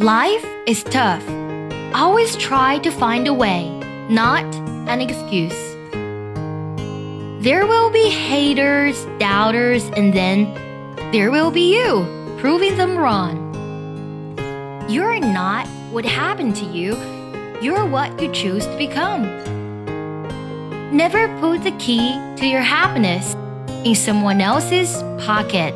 Life is tough. Always try to find a way, not an excuse. There will be haters, doubters, and then there will be you, proving them wrong. You're not what happened to you, you're what you choose to become. Never put the key to your happiness in someone else's pocket.